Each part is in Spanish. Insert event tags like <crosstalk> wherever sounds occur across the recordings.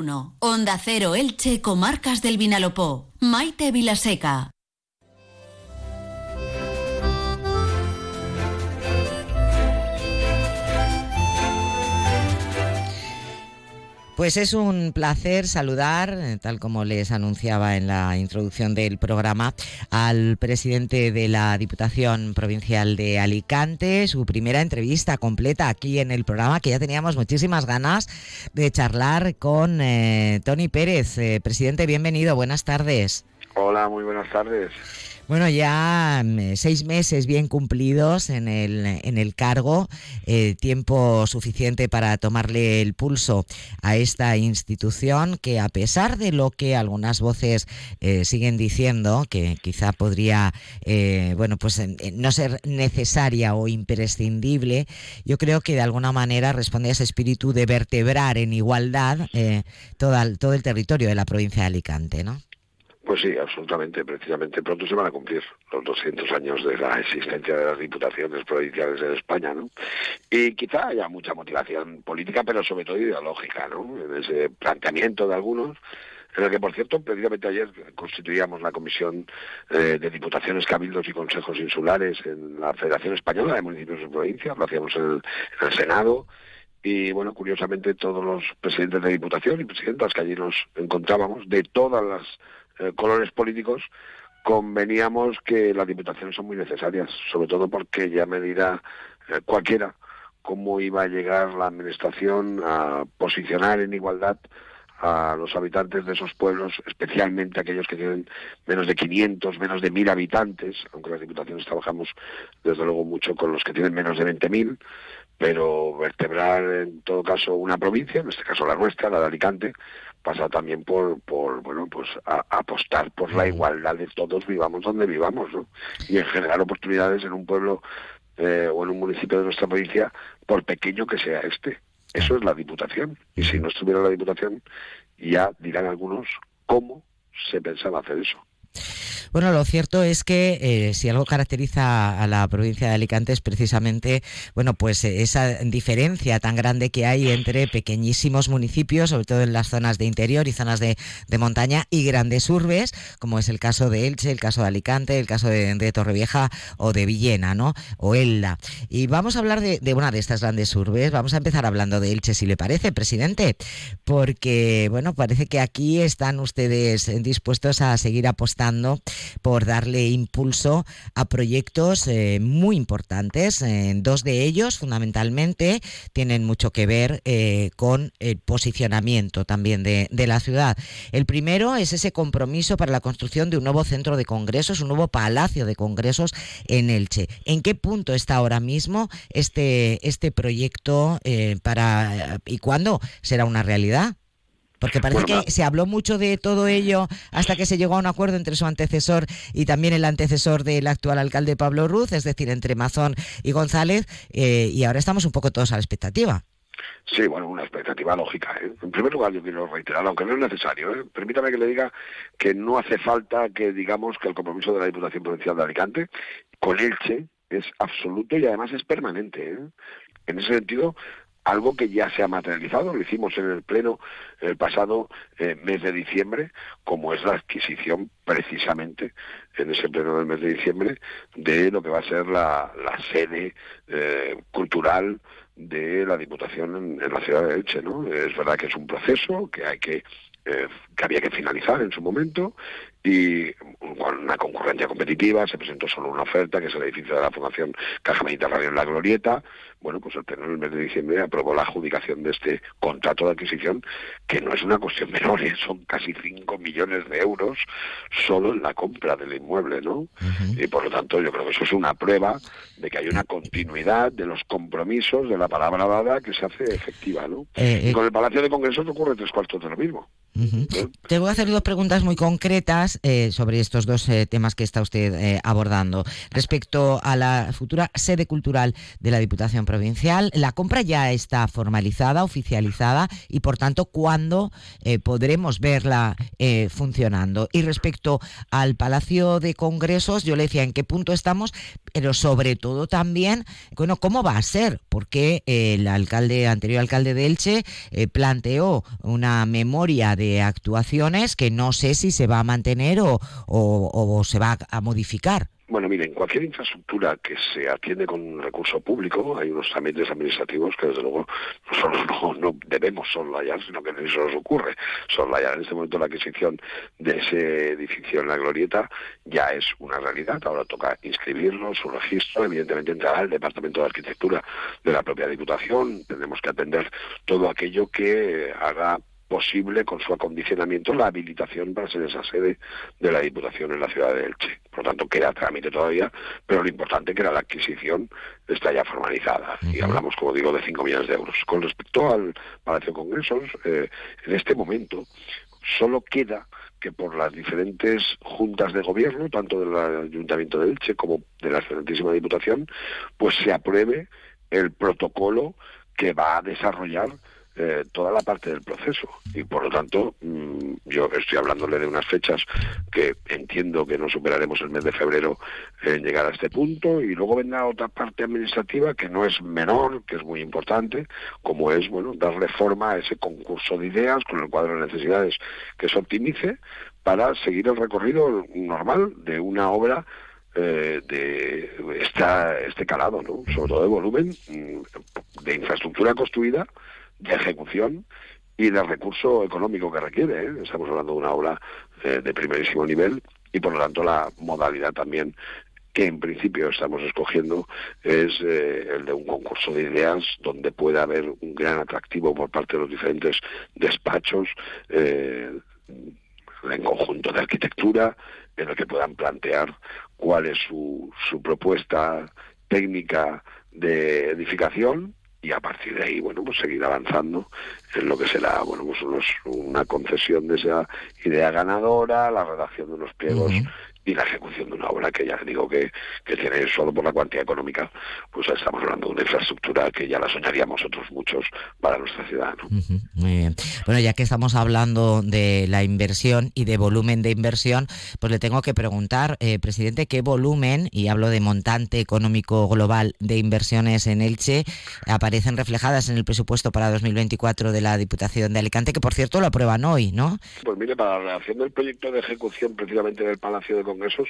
1. Onda Cero Elche, Comarcas del Vinalopó. Maite Vilaseca. Pues es un placer saludar, eh, tal como les anunciaba en la introducción del programa, al presidente de la Diputación Provincial de Alicante, su primera entrevista completa aquí en el programa, que ya teníamos muchísimas ganas de charlar con eh, Tony Pérez. Eh, presidente, bienvenido, buenas tardes. Hola, muy buenas tardes. Bueno, ya mm, seis meses bien cumplidos en el, en el cargo, eh, tiempo suficiente para tomarle el pulso a esta institución que a pesar de lo que algunas voces eh, siguen diciendo, que quizá podría, eh, bueno, pues no ser necesaria o imprescindible, yo creo que de alguna manera responde a ese espíritu de vertebrar en igualdad todo, todo el territorio de la provincia de Alicante, ¿no? Pues sí, absolutamente. Precisamente pronto se van a cumplir los 200 años de la existencia de las diputaciones provinciales en España, ¿no? Y quizá haya mucha motivación política, pero sobre todo ideológica, ¿no? En ese planteamiento de algunos, en el que, por cierto, precisamente ayer constituíamos la Comisión eh, de Diputaciones, Cabildos y Consejos Insulares en la Federación Española de Municipios y Provincias, lo hacíamos en el Senado, y bueno, curiosamente todos los presidentes de Diputación y presidentas que allí nos encontrábamos, de todas las eh, colores políticos, conveníamos que las diputaciones son muy necesarias, sobre todo porque ya me dirá eh, cualquiera cómo iba a llegar la administración a posicionar en igualdad a los habitantes de esos pueblos, especialmente aquellos que tienen menos de 500, menos de 1.000 habitantes, aunque las diputaciones trabajamos desde luego mucho con los que tienen menos de 20.000, pero vertebrar en todo caso una provincia, en este caso la nuestra, la de Alicante, pasa también por, por bueno, pues apostar por la igualdad de todos, vivamos donde vivamos, ¿no? Y en generar oportunidades en un pueblo eh, o en un municipio de nuestra provincia, por pequeño que sea este. Eso es la Diputación. Y si no estuviera la Diputación, ya dirán algunos cómo se pensaba hacer eso. Bueno, lo cierto es que eh, si algo caracteriza a la provincia de Alicante es precisamente, bueno, pues esa diferencia tan grande que hay entre pequeñísimos municipios, sobre todo en las zonas de interior y zonas de, montaña, y grandes urbes, como es el caso de Elche, el caso de Alicante, el caso de, Torrevieja o de Villena, ¿no? O Elda. Y vamos a hablar de, de una de estas grandes urbes. Vamos a empezar hablando de Elche, si le parece, presidente, porque, bueno, parece que aquí están ustedes dispuestos a seguir apostando por darle impulso a proyectos eh, muy importantes. dos de ellos, fundamentalmente, tienen mucho que ver eh, con el posicionamiento también de, la ciudad. El primero es ese compromiso para la construcción de un nuevo centro de congresos, un nuevo palacio de congresos en Elche. ¿En qué punto está ahora mismo este, este proyecto eh, para y cuándo será una realidad? Porque parece que se habló mucho de todo ello hasta que se llegó a un acuerdo entre su antecesor y también el antecesor del actual alcalde Pablo Ruz, es decir, entre Mazón y González, eh, y ahora estamos un poco todos a la expectativa. Sí, bueno, una expectativa lógica. ¿eh? En primer lugar, yo quiero reiterar, aunque no es necesario, ¿eh? permítame que le diga que no hace falta que digamos que el compromiso de la Diputación Provincial de Alicante con Elche es absoluto y además es permanente. En ese sentido, algo que ya se ha materializado, lo hicimos en el Pleno el pasado eh, mes de diciembre, como es la adquisición precisamente en ese Pleno del mes de diciembre de lo que va a ser la, sede eh, cultural de la Diputación en, la ciudad de Elche. ¿no? Es verdad que es un proceso que hay que eh, que había que finalizar en su momento y con una concurrencia competitiva se presentó solo una oferta que es el edificio de la Fundación Caja Mediterránea en la Glorieta bueno, pues el Pleno en el mes de diciembre aprobó la adjudicación de este contrato de adquisición, que no es una cuestión menor, <laughs> ¿eh? son casi 5 millones de euros solo en la compra del inmueble, ¿no? Y por lo tanto yo creo que eso es una prueba de que hay una continuidad de los compromisos de la palabra dada que se hace efectiva, ¿no? Eh, y con el Palacio de Congresos ocurre tres cuartos de lo mismo. Te voy a hacer dos preguntas muy concretas eh, sobre estos dos eh, temas que está usted eh, abordando. Respecto a la futura sede cultural de la Diputación Provincial, la compra ya está formalizada, oficializada y, por tanto, ¿cuándo podremos verla funcionando? Y respecto al Palacio de Congresos, yo le decía en qué punto estamos, pero sobre todo también, bueno, ¿cómo va a ser? Porque el alcalde, anterior alcalde de Elche, planteó una memoria de actuaciones que no sé si se va a mantener o, se va a modificar. Bueno, miren, cualquier infraestructura que se atiende con un recurso público, hay unos trámites administrativos que desde luego nosotros no, no debemos soslayar, sino que eso nos ocurre. Soslayar en este momento la adquisición de ese edificio en la glorieta ya es una realidad. Ahora toca inscribirlo, su registro, evidentemente entrará el Departamento de Arquitectura de la propia Diputación. Tenemos que atender todo aquello que haga posible con su acondicionamiento la habilitación para ser esa sede de la Diputación en la ciudad de Elche. Por lo tanto, queda trámite todavía, pero lo importante que era la adquisición está ya formalizada. Y hablamos, como digo, de 5 millones de euros. Con respecto al Palacio de Congresos, eh, en este momento solo queda que por las diferentes juntas de gobierno, tanto del Ayuntamiento de Elche como de la excelentísima Diputación, pues se apruebe el protocolo que va a desarrollar eh, toda la parte del proceso y por lo tanto mm, yo estoy hablándole de unas fechas que entiendo que no superaremos el mes de febrero en llegar a este punto y luego vendrá otra parte administrativa que no es menor, que es muy importante, como es bueno darle forma a ese concurso de ideas con el cuadro de necesidades que se optimice para seguir el recorrido normal de una obra eh, de esta, este calado, ¿no? sobre todo de volumen, mm, de infraestructura construida de ejecución y de recurso económico que requiere. ¿eh? Estamos hablando de una obra eh, de primerísimo nivel y por lo tanto la modalidad también que en principio estamos escogiendo es eh, el de un concurso de ideas donde pueda haber un gran atractivo por parte de los diferentes despachos en conjunto de arquitectura en el que puedan plantear cuál es su, su propuesta técnica de edificación y a partir de ahí, bueno, pues seguir avanzando en lo que será, bueno, pues una concesión de esa idea ganadora, la redacción de unos pliegos y la ejecución de una obra que ya digo que, que tiene solo por la cuantía económica, pues estamos hablando de una infraestructura que ya la soñaríamos otros muchos para nuestra ciudad. Muy bien. Bueno, ya que estamos hablando de la inversión y de volumen de inversión, pues le tengo que preguntar, eh, presidente, qué volumen, y hablo de montante económico global de inversiones en Elche, aparecen reflejadas en el presupuesto para 2024 de la Diputación de Alicante, que por cierto lo aprueban hoy, ¿no? Pues mire, para la relación del proyecto de ejecución precisamente del Palacio de congresos,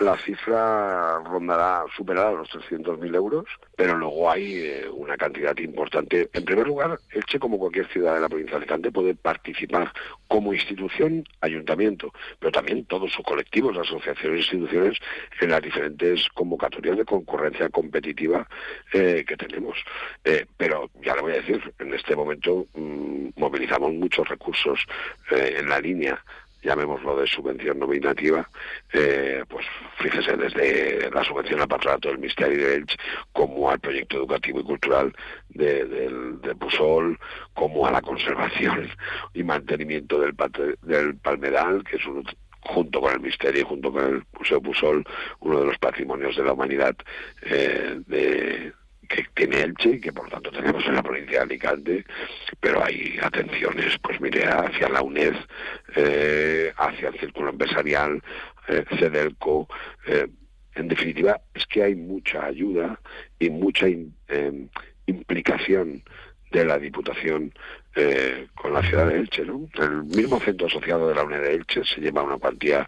la cifra rondará, superará los 300.000 euros, pero luego hay eh, una cantidad importante. En primer lugar, Elche, como cualquier ciudad de la provincia de Alicante, puede participar como institución, ayuntamiento, pero también todos sus colectivos, asociaciones instituciones en las diferentes convocatorias de concurrencia competitiva eh, que tenemos. Eh, pero ya le voy a decir, en este momento mm, movilizamos muchos recursos en la línea llamémoslo de subvención nominativa, eh, pues fíjese desde la subvención al patronato del Ministerio de Elche, como al proyecto educativo y cultural de, del, de Pusol, como a la conservación y mantenimiento del, del palmeral, que es junto con el Misterio y junto con el Museo Pusol, uno de los patrimonios de la humanidad eh, de, que tiene Elche y que por tanto tenemos en la provincia de Alicante, pero hay atenciones, pues mire, hacia la UNED, eh, hacia el círculo empresarial, eh, CEDELCO, eh, en definitiva, es que hay mucha ayuda y mucha em, implicación de la Diputación eh, con la ciudad de Elche. ¿no? El mismo centro asociado de la UNED de Elche se lleva una cuantía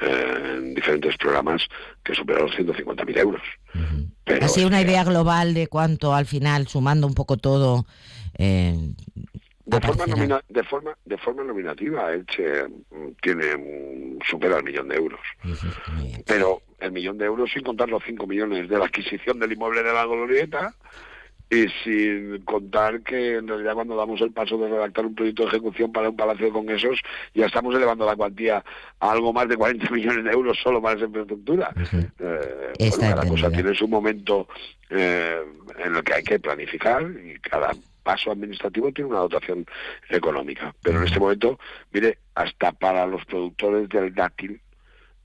eh, en diferentes programas que supera los 150.000 euros. Así una idea global de cuánto al final, sumando un poco todo... Eh, de forma, de forma, de forma nominativa, Elche mm, tiene supera el millón de euros. Pero el millón de euros sin contar los 5 millones de la adquisición del inmueble de la Glorieta, y sin contar que en realidad cuando damos el paso de redactar un proyecto de ejecución para un palacio de congresos ya estamos elevando la cuantía a algo más de 40 <laughs> millones de euros solo para esa infraestructura. Eh, cada cosa tiene su momento eh, en el que hay que planificar y cada paso administrativo tiene una dotación económica. Pero en este momento, mire, hasta para los productores del dátil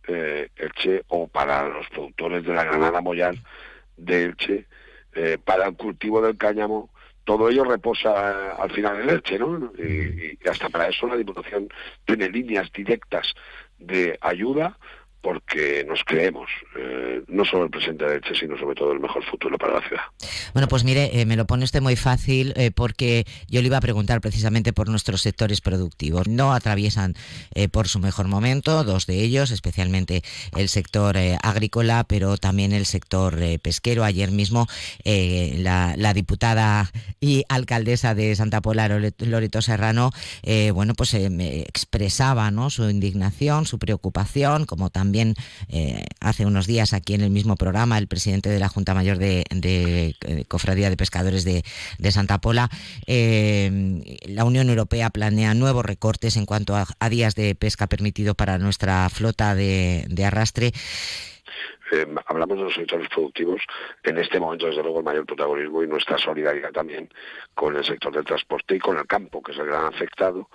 eh, Elche o para los productores de la Granada Moyal de Elche, eh, para el cultivo del cáñamo, todo ello reposa al final en Elche, ¿no? y hasta para eso la Diputación tiene líneas directas de ayuda porque nos creemos eh, no solo el presente de Elche, sino sobre todo el mejor futuro para la ciudad. Bueno, pues mire, eh, me lo pone usted muy fácil eh, porque yo le iba a preguntar precisamente por nuestros sectores productivos. No atraviesan por su mejor momento, dos de ellos, especialmente el sector agrícola, pero también el sector pesquero. Ayer mismo la, diputada y alcaldesa de Santa Pola, Loreto Serrano, bueno, pues expresaba ¿no? su indignación, su preocupación, como también también eh, hace unos días aquí en el mismo programa el presidente de la Junta Mayor de, eh, Cofradía de Pescadores de, Santa Pola. Eh, la Unión Europea planea nuevos recortes en cuanto a, días de pesca permitido para nuestra flota de, arrastre. hablamos de los sectores productivos, en este momento desde luego el mayor protagonismo y nuestra solidaridad también con el sector del transporte y con el campo, que es el gran afectado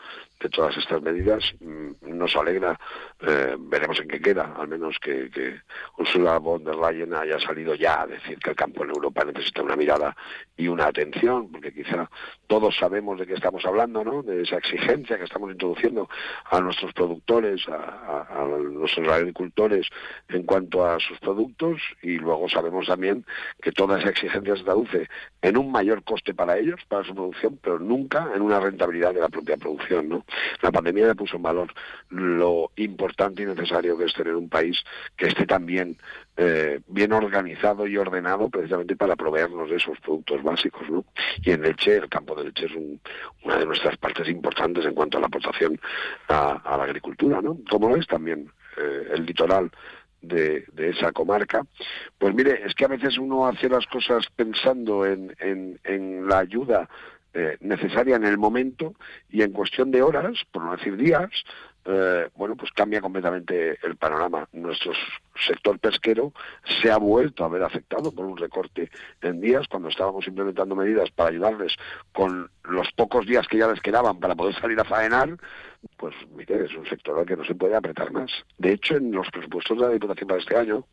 de todas estas medidas. Mm, nos alegra eh, veremos en qué queda, al menos que, que Ursula von der Leyen haya salido ya a decir que el campo en Europa necesita una mirada y una atención, porque quizá todos sabemos de qué estamos hablando, ¿no? de esa exigencia que estamos introduciendo a nuestros productores, a, a nuestros agricultores en cuanto a sus productos, y luego sabemos también que toda esa exigencia se traduce en un mayor coste para ellos, para su producción, pero nunca en una rentabilidad de la propia producción. ¿no? La pandemia ya puso en valor lo importante y necesario que es tener un país que esté también eh, bien organizado y ordenado precisamente para proveernos de esos productos básicos. ¿no? Y en leche, el campo de leche es una de nuestras partes importantes en cuanto a la aportación a, la agricultura, ¿no? como lo es también eh, el litoral de, esa comarca. Pues mire, es que a veces uno hace las cosas pensando en, en, la ayuda eh, necesaria en el momento y en cuestión de horas, por no decir días, eh, bueno, pues cambia completamente el panorama. Nuestro sector pesquero se ha vuelto a ver afectado por un recorte en días cuando estábamos implementando medidas para ayudarles con los pocos días que ya les quedaban para poder salir a faenar. Pues mire, es un sector al que no se puede apretar más. De hecho, en los presupuestos de la Diputación para este año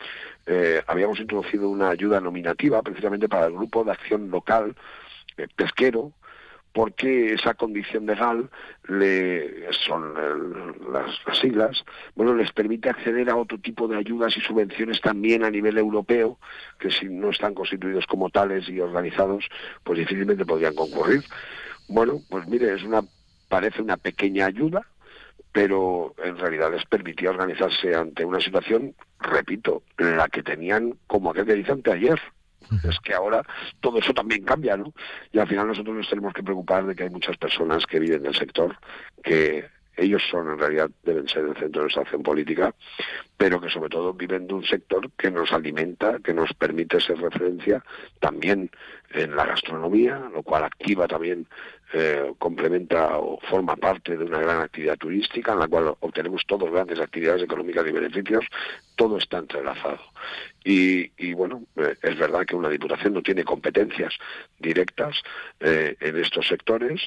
eh, habíamos introducido una ayuda nominativa precisamente para el grupo de acción local eh, pesquero porque esa condición legal le, son las, siglas, bueno, les permite acceder a otro tipo de ayudas y subvenciones también a nivel europeo, que si no están constituidos como tales y organizados, pues difícilmente podrían concurrir. Bueno, pues mire, es una parece una pequeña ayuda, pero en realidad les permitía organizarse ante una situación, repito, la que tenían como aquel que dice anteayer, es que ahora todo eso también cambia, ¿no? Y al final nosotros nos tenemos que preocupar de que hay muchas personas que viven del sector que ellos son en realidad deben ser el centro de nuestra acción política, pero que sobre todo viven de un sector que nos alimenta, que nos permite ser referencia también en la gastronomía, lo cual activa también, eh, complementa o forma parte de una gran actividad turística en la cual obtenemos todos grandes actividades económicas y beneficios, todo está entrelazado. Y, y bueno, eh, es verdad que una diputación no tiene competencias directas eh, en estos sectores,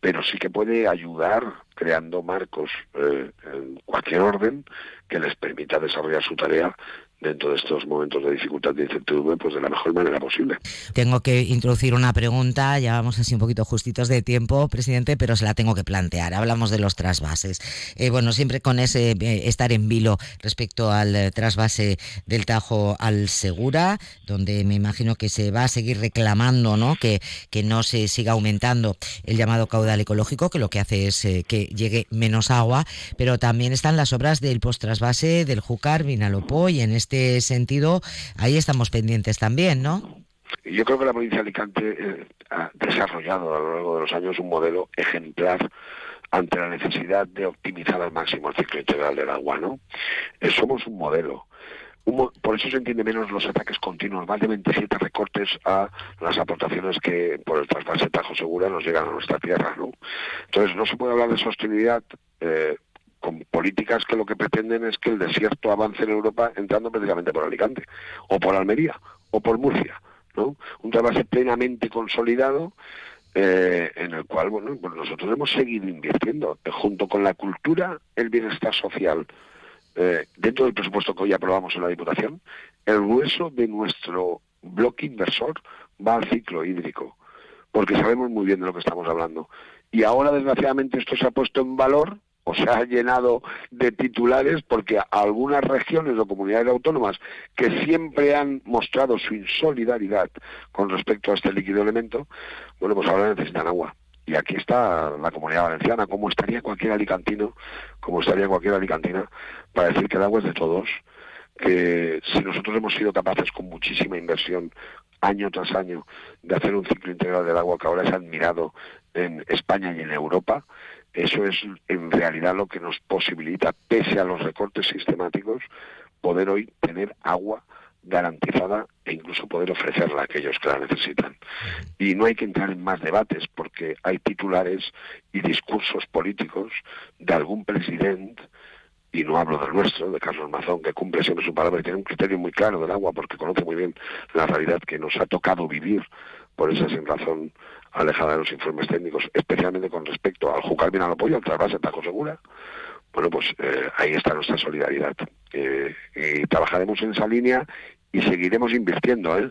pero sí que puede ayudar creando marcos eh, en cualquier orden que les permita desarrollar su tarea dentro de estos momentos de dificultad y incertidumbre, pues de la mejor manera posible. Tengo que introducir una pregunta, ya vamos así un poquito justitos de tiempo, presidente, pero se la tengo que plantear. Hablamos de los trasvases. Eh, bueno, siempre con ese eh, estar en vilo respecto al eh, trasvase del Tajo al Segura, donde me imagino que se va a seguir reclamando, ¿no? Que, que no se siga aumentando el llamado caudal ecológico, que lo que hace es que llegue menos agua, pero también están las obras del post-trasvase del Júcar, Vinalopó y en este este sentido, ahí estamos pendientes también, ¿no? Yo creo que la provincia de Alicante eh, ha desarrollado a lo largo de los años un modelo ejemplar ante la necesidad de optimizar al máximo el ciclo integral del agua, ¿no? Eh, somos un modelo. Por eso se entiende menos los ataques continuos, más de 27 recortes a las aportaciones que por el trasvase Tajo Segura nos llegan a nuestra tierra, ¿no? Entonces no se puede hablar de sostenibilidad eh, con políticas que lo que pretenden es que el desierto avance en Europa entrando precisamente por Alicante, o por Almería, o por Murcia. ¿no? Un trabajo plenamente consolidado eh, en el cual bueno, pues nosotros hemos seguido invirtiendo, junto con la cultura, el bienestar social eh, dentro del presupuesto que hoy aprobamos en la Diputación, el grueso de nuestro bloque inversor va al ciclo hídrico, porque sabemos muy bien de lo que estamos hablando. Y ahora, desgraciadamente, esto se ha puesto en valor o se ha llenado de titulares porque algunas regiones o comunidades autónomas que siempre han mostrado su insolidaridad con respecto a este líquido elemento, bueno, pues ahora necesitan agua. Y aquí está la comunidad valenciana, como estaría cualquier alicantino, como estaría cualquier alicantina, para decir que el agua es de todos, que si nosotros hemos sido capaces con muchísima inversión, año tras año, de hacer un ciclo integral del agua que ahora es admirado en España y en Europa, eso es en realidad lo que nos posibilita, pese a los recortes sistemáticos, poder hoy tener agua garantizada e incluso poder ofrecerla a aquellos que la necesitan. Y no hay que entrar en más debates porque hay titulares y discursos políticos de algún presidente, y no hablo del nuestro, de Carlos Mazón, que cumple siempre su palabra y tiene un criterio muy claro del agua porque conoce muy bien la realidad que nos ha tocado vivir por esa sin razón alejada de los informes técnicos, especialmente con respecto al Jucar bien al apoyo, al trasvase Tajo Segura, bueno, pues eh, ahí está nuestra solidaridad. Eh, y trabajaremos en esa línea y seguiremos invirtiendo. ¿eh?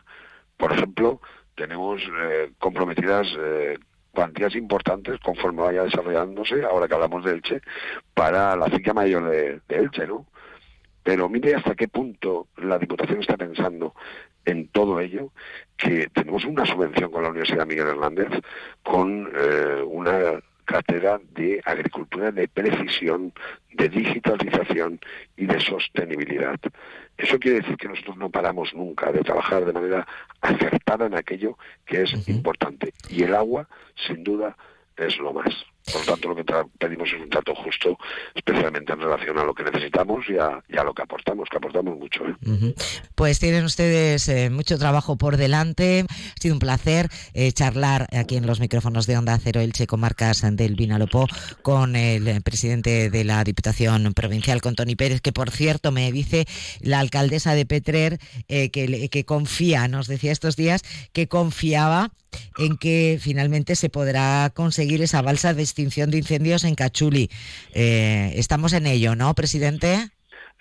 Por ejemplo, tenemos eh, comprometidas cuantías importantes conforme vaya desarrollándose, ahora que hablamos de Elche, para la cicla mayor de, de Elche, ¿no? Pero mire hasta qué punto la Diputación está pensando en todo ello, que tenemos una subvención con la Universidad Miguel Hernández, con eh, una cátedra de agricultura de precisión, de digitalización y de sostenibilidad. Eso quiere decir que nosotros no paramos nunca de trabajar de manera acertada en aquello que es importante. Y el agua, sin duda, es lo más. Por lo tanto, lo que pedimos es un trato justo, especialmente en relación a lo que necesitamos y a, lo que aportamos, que aportamos mucho. ¿eh? Pues tienen ustedes eh, mucho trabajo por delante. Ha sido un placer eh, charlar aquí en los micrófonos de Onda Cero Elche Comarcas del Vinalopó con el presidente de la Diputación Provincial, con Tony Pérez, que por cierto me dice la alcaldesa de Petrer que, que confía, nos decía estos días, que confiaba en que finalmente se podrá conseguir esa balsa de extinción de incendios en Cachuli. Eh, estamos en ello, ¿no, presidente?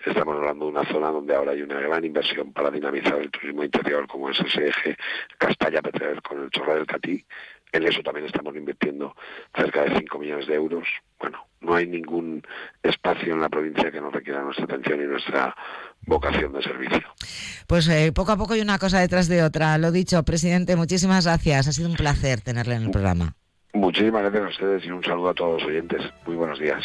Estamos hablando de una zona donde ahora hay una gran inversión para dinamizar el turismo interior, como es ese eje Castalla-Petrer con el Chorra del Catí. En eso también estamos invirtiendo cerca de 5 millones de euros. Bueno, no hay ningún espacio en la provincia que no requiera nuestra atención y nuestra vocación de servicio. Pues eh, poco a poco y una cosa detrás de otra. Lo dicho, presidente, muchísimas gracias. Ha sido un placer tenerle en el programa. Muchísimas gracias a ustedes y un saludo a todos los oyentes. Muy buenos días.